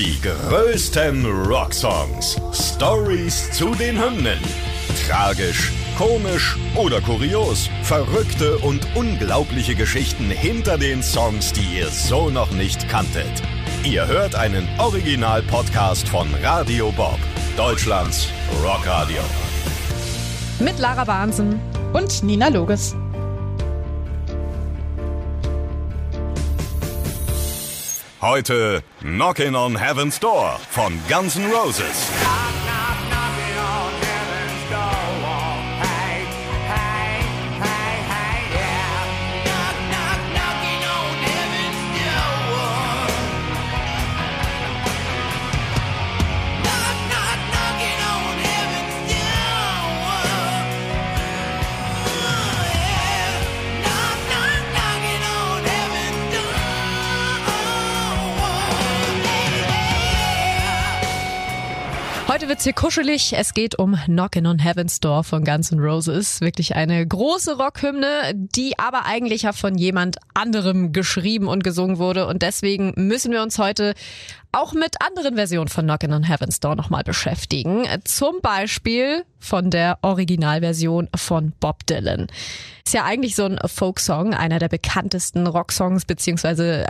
Die größten Rocksongs. Stories zu den Hymnen. Tragisch, komisch oder kurios. Verrückte und unglaubliche Geschichten hinter den Songs, die ihr so noch nicht kanntet. Ihr hört einen Original-Podcast von Radio Bob, Deutschlands Rockradio. Mit Lara Bahnsen und Nina Loges. Heute Knockin' on Heaven's Door von Guns N' Roses. Heute wird's hier kuschelig. Es geht um Knockin' on Heaven's Door von Guns N' Roses. Wirklich eine große Rockhymne, die aber eigentlich ja von jemand anderem geschrieben und gesungen wurde. Und deswegen müssen wir uns heute auch mit anderen Versionen von Knockin' on Heaven's Door nochmal beschäftigen. Zum Beispiel von der Originalversion von Bob Dylan. Ist ja eigentlich so ein Folksong, einer der bekanntesten Rocksongs beziehungsweise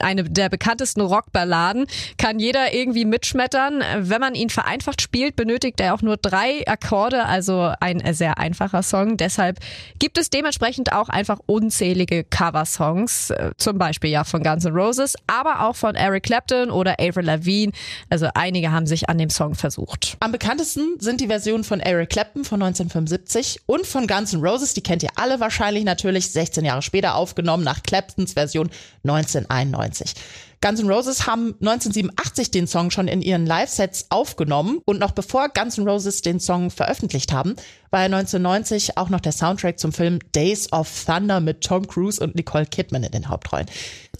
eine der bekanntesten Rockballaden. Kann jeder irgendwie mitschmettern. Wenn man ihn vereinfacht spielt, benötigt er auch nur drei Akkorde, also ein sehr einfacher Song. Deshalb gibt es dementsprechend auch einfach unzählige Coversongs, zum Beispiel ja von Guns N' Roses, aber auch von Eric Clapton oder Avril Lavigne. Also einige haben sich an dem Song versucht. Am bekanntesten sind die Versionen von Eric Clapton von 1975 und von Guns N' Roses, die kennt ihr alle wahrscheinlich natürlich 16 Jahre später aufgenommen nach Claptons Version 1991. Guns N' Roses haben 1987 den Song schon in ihren Live-Sets aufgenommen und noch bevor Guns N' Roses den Song veröffentlicht haben, war er 1990 auch noch der Soundtrack zum Film Days of Thunder mit Tom Cruise und Nicole Kidman in den Hauptrollen.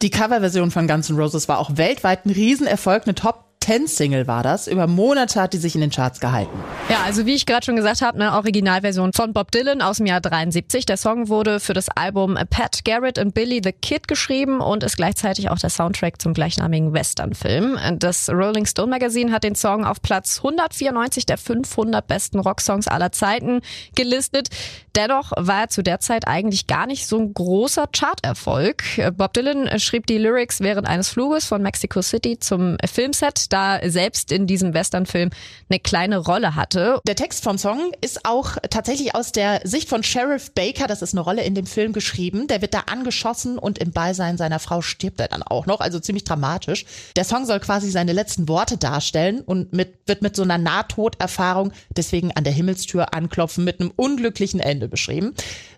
Die Coverversion von Guns N' Roses war auch weltweit ein Riesenerfolg, eine Top 10-Single war das. Über Monate hat die sich in den Charts gehalten. Ja, also wie ich gerade schon gesagt habe, eine Originalversion von Bob Dylan aus dem Jahr 73. Der Song wurde für das Album Pat Garrett and Billy the Kid geschrieben und ist gleichzeitig auch der Soundtrack zum gleichnamigen Western-Film. Das Rolling Stone Magazine hat den Song auf Platz 194 der 500 besten Rocksongs aller Zeiten gelistet. Dennoch war er zu der Zeit eigentlich gar nicht so ein großer Charterfolg. Bob Dylan schrieb die Lyrics während eines Fluges von Mexico City zum Filmset da selbst in diesem Westernfilm eine kleine Rolle hatte. Der Text vom Song ist auch tatsächlich aus der Sicht von Sheriff Baker, das ist eine Rolle in dem Film geschrieben. Der wird da angeschossen und im Beisein seiner Frau stirbt er dann auch noch, also ziemlich dramatisch. Der Song soll quasi seine letzten Worte darstellen und mit, wird mit so einer Nahtoderfahrung deswegen an der Himmelstür anklopfen mit einem unglücklichen Ende beschrieben.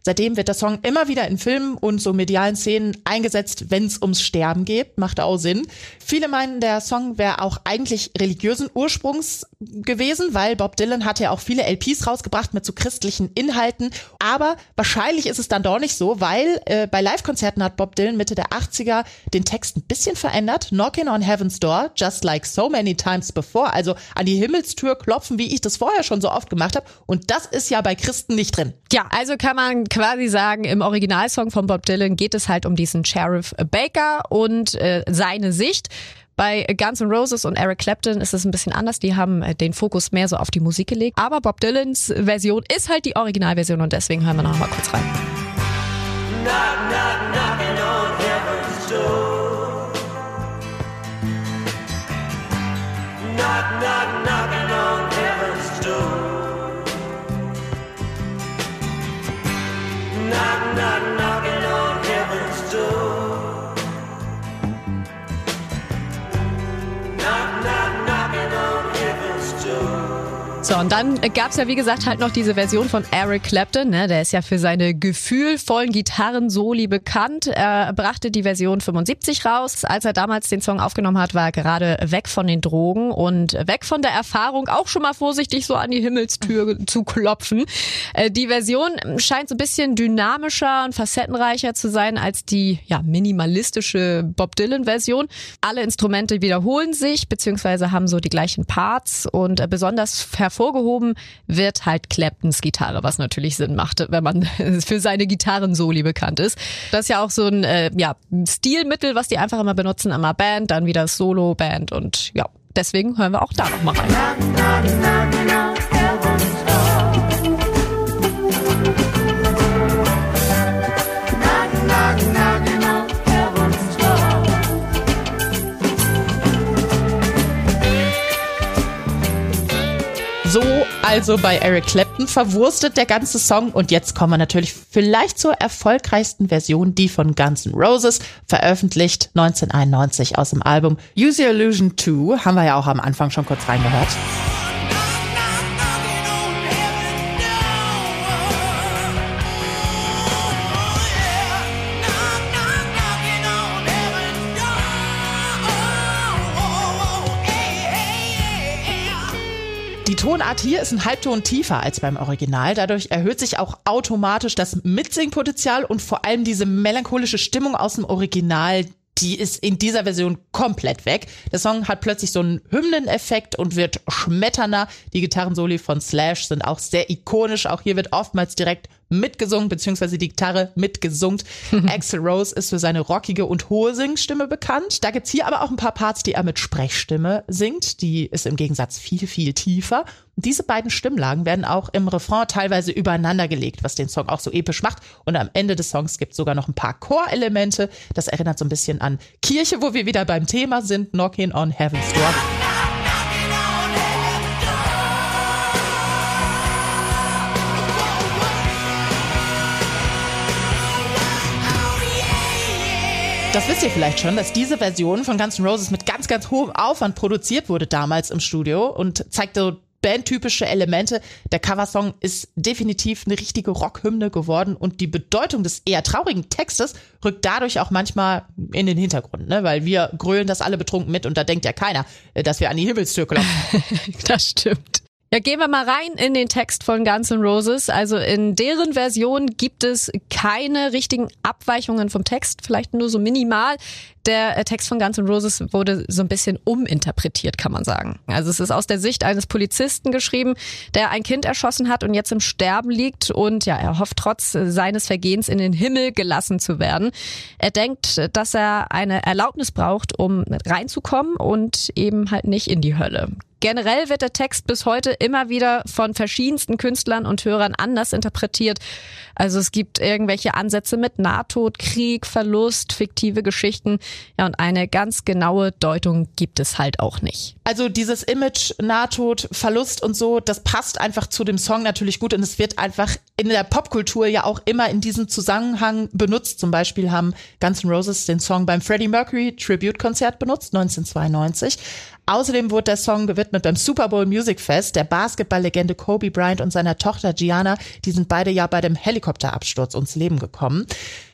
Seitdem wird der Song immer wieder in Filmen und so medialen Szenen eingesetzt, wenn es ums Sterben geht. Macht auch Sinn. Viele meinen, der Song wäre auch eigentlich religiösen Ursprungs gewesen, weil Bob Dylan hat ja auch viele LPs rausgebracht mit so christlichen Inhalten. Aber wahrscheinlich ist es dann doch nicht so, weil äh, bei Live-Konzerten hat Bob Dylan Mitte der 80er den Text ein bisschen verändert. Knocking on Heaven's Door, just like so many times before. Also an die Himmelstür klopfen, wie ich das vorher schon so oft gemacht habe. Und das ist ja bei Christen nicht drin. Ja, also kann man quasi sagen, im Originalsong von Bob Dylan geht es halt um diesen Sheriff Baker und äh, seine Sicht. Bei Guns N' Roses und Eric Clapton ist es ein bisschen anders. Die haben äh, den Fokus mehr so auf die Musik gelegt. Aber Bob Dylans Version ist halt die Originalversion und deswegen hören wir noch mal kurz rein. Knock, knock, knocking on heaven's door. Knock, knock, knocking So, und dann gab's ja, wie gesagt, halt noch diese Version von Eric Clapton. Ne? Der ist ja für seine gefühlvollen Gitarren-Soli bekannt. Er brachte die Version 75 raus. Als er damals den Song aufgenommen hat, war er gerade weg von den Drogen und weg von der Erfahrung, auch schon mal vorsichtig so an die Himmelstür zu klopfen. Äh, die Version scheint so ein bisschen dynamischer und facettenreicher zu sein als die ja, minimalistische Bob Dylan-Version. Alle Instrumente wiederholen sich, beziehungsweise haben so die gleichen Parts und besonders hervorragend hervorgehoben wird halt Claptons Gitarre, was natürlich Sinn macht, wenn man für seine Gitarrensoli bekannt ist. Das ist ja auch so ein äh, ja, Stilmittel, was die einfach immer benutzen, immer Band, dann wieder Solo, Band und ja, deswegen hören wir auch da noch mal rein. Also bei Eric Clapton verwurstet der ganze Song und jetzt kommen wir natürlich vielleicht zur erfolgreichsten Version, die von Guns N' Roses, veröffentlicht 1991 aus dem Album Use Your Illusion 2, haben wir ja auch am Anfang schon kurz reingehört. Tonart hier ist ein Halbton tiefer als beim Original. Dadurch erhöht sich auch automatisch das Mitsingpotenzial und vor allem diese melancholische Stimmung aus dem Original, die ist in dieser Version komplett weg. Der Song hat plötzlich so einen Hymneneffekt und wird schmetternder. Die Gitarrensoli von Slash sind auch sehr ikonisch. Auch hier wird oftmals direkt mitgesungen, beziehungsweise die Gitarre mitgesungen. Axel Rose ist für seine rockige und hohe Singstimme bekannt. Da gibt's hier aber auch ein paar Parts, die er mit Sprechstimme singt. Die ist im Gegensatz viel, viel tiefer. Und diese beiden Stimmlagen werden auch im Refrain teilweise übereinander gelegt, was den Song auch so episch macht. Und am Ende des Songs gibt's sogar noch ein paar Chorelemente. Das erinnert so ein bisschen an Kirche, wo wir wieder beim Thema sind, Knocking on Heaven's Door. Das wisst ihr vielleicht schon, dass diese Version von Guns N' Roses mit ganz, ganz hohem Aufwand produziert wurde damals im Studio und zeigt so bandtypische Elemente. Der Coversong ist definitiv eine richtige Rockhymne geworden und die Bedeutung des eher traurigen Textes rückt dadurch auch manchmal in den Hintergrund, ne? weil wir grölen das alle betrunken mit und da denkt ja keiner, dass wir an die Himmelstür klopfen. das stimmt. Ja, gehen wir mal rein in den Text von Guns N' Roses. Also in deren Version gibt es keine richtigen Abweichungen vom Text, vielleicht nur so minimal. Der äh, Text von Guns N' Roses wurde so ein bisschen uminterpretiert, kann man sagen. Also es ist aus der Sicht eines Polizisten geschrieben, der ein Kind erschossen hat und jetzt im Sterben liegt und ja, er hofft trotz seines Vergehens in den Himmel gelassen zu werden. Er denkt, dass er eine Erlaubnis braucht, um reinzukommen und eben halt nicht in die Hölle. Generell wird der Text bis heute immer wieder von verschiedensten Künstlern und Hörern anders interpretiert. Also es gibt irgendwelche Ansätze mit Nahtod, Krieg, Verlust, fiktive Geschichten. Ja, und eine ganz genaue Deutung gibt es halt auch nicht. Also dieses Image, Nahtod, Verlust und so, das passt einfach zu dem Song natürlich gut und es wird einfach in der Popkultur ja auch immer in diesem Zusammenhang benutzt. Zum Beispiel haben Guns N' Roses den Song beim Freddie Mercury Tribute Konzert benutzt, 1992. Außerdem wurde der Song gewidmet beim Super Bowl Music Fest. Der Basketballlegende Kobe Bryant und seiner Tochter Gianna, die sind beide ja bei dem Helikopterabsturz ums Leben gekommen.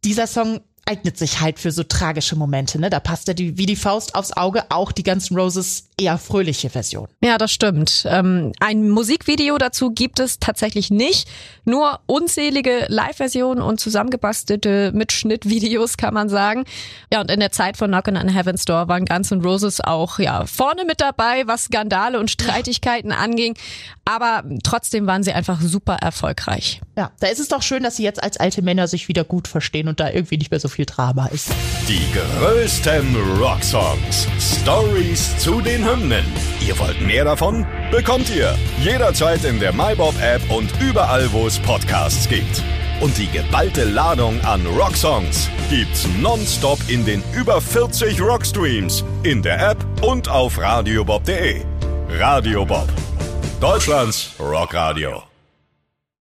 Dieser Song eignet sich halt für so tragische Momente. Ne? Da passt er die, wie die Faust aufs Auge auch die ganzen Roses eher fröhliche Version. Ja, das stimmt. Ähm, ein Musikvideo dazu gibt es tatsächlich nicht. Nur unzählige Live-Versionen und zusammengebastelte Mitschnittvideos, kann man sagen. Ja, und in der Zeit von Knockin' on Heaven's Door waren Guns N' Roses auch ja vorne mit dabei, was Skandale und Streitigkeiten anging. Aber trotzdem waren sie einfach super erfolgreich. Ja, da ist es doch schön, dass sie jetzt als alte Männer sich wieder gut verstehen und da irgendwie nicht mehr so viel Drama ist. Die größten Rocksongs. Stories zu den Hymnen. Ihr wollt mehr davon? Bekommt ihr jederzeit in der MyBob-App und überall, wo es Podcasts gibt. Und die geballte Ladung an Rocksongs gibt's nonstop in den über 40 Rockstreams, in der App und auf radiobob.de. Radio Bob. Deutschlands Rockradio.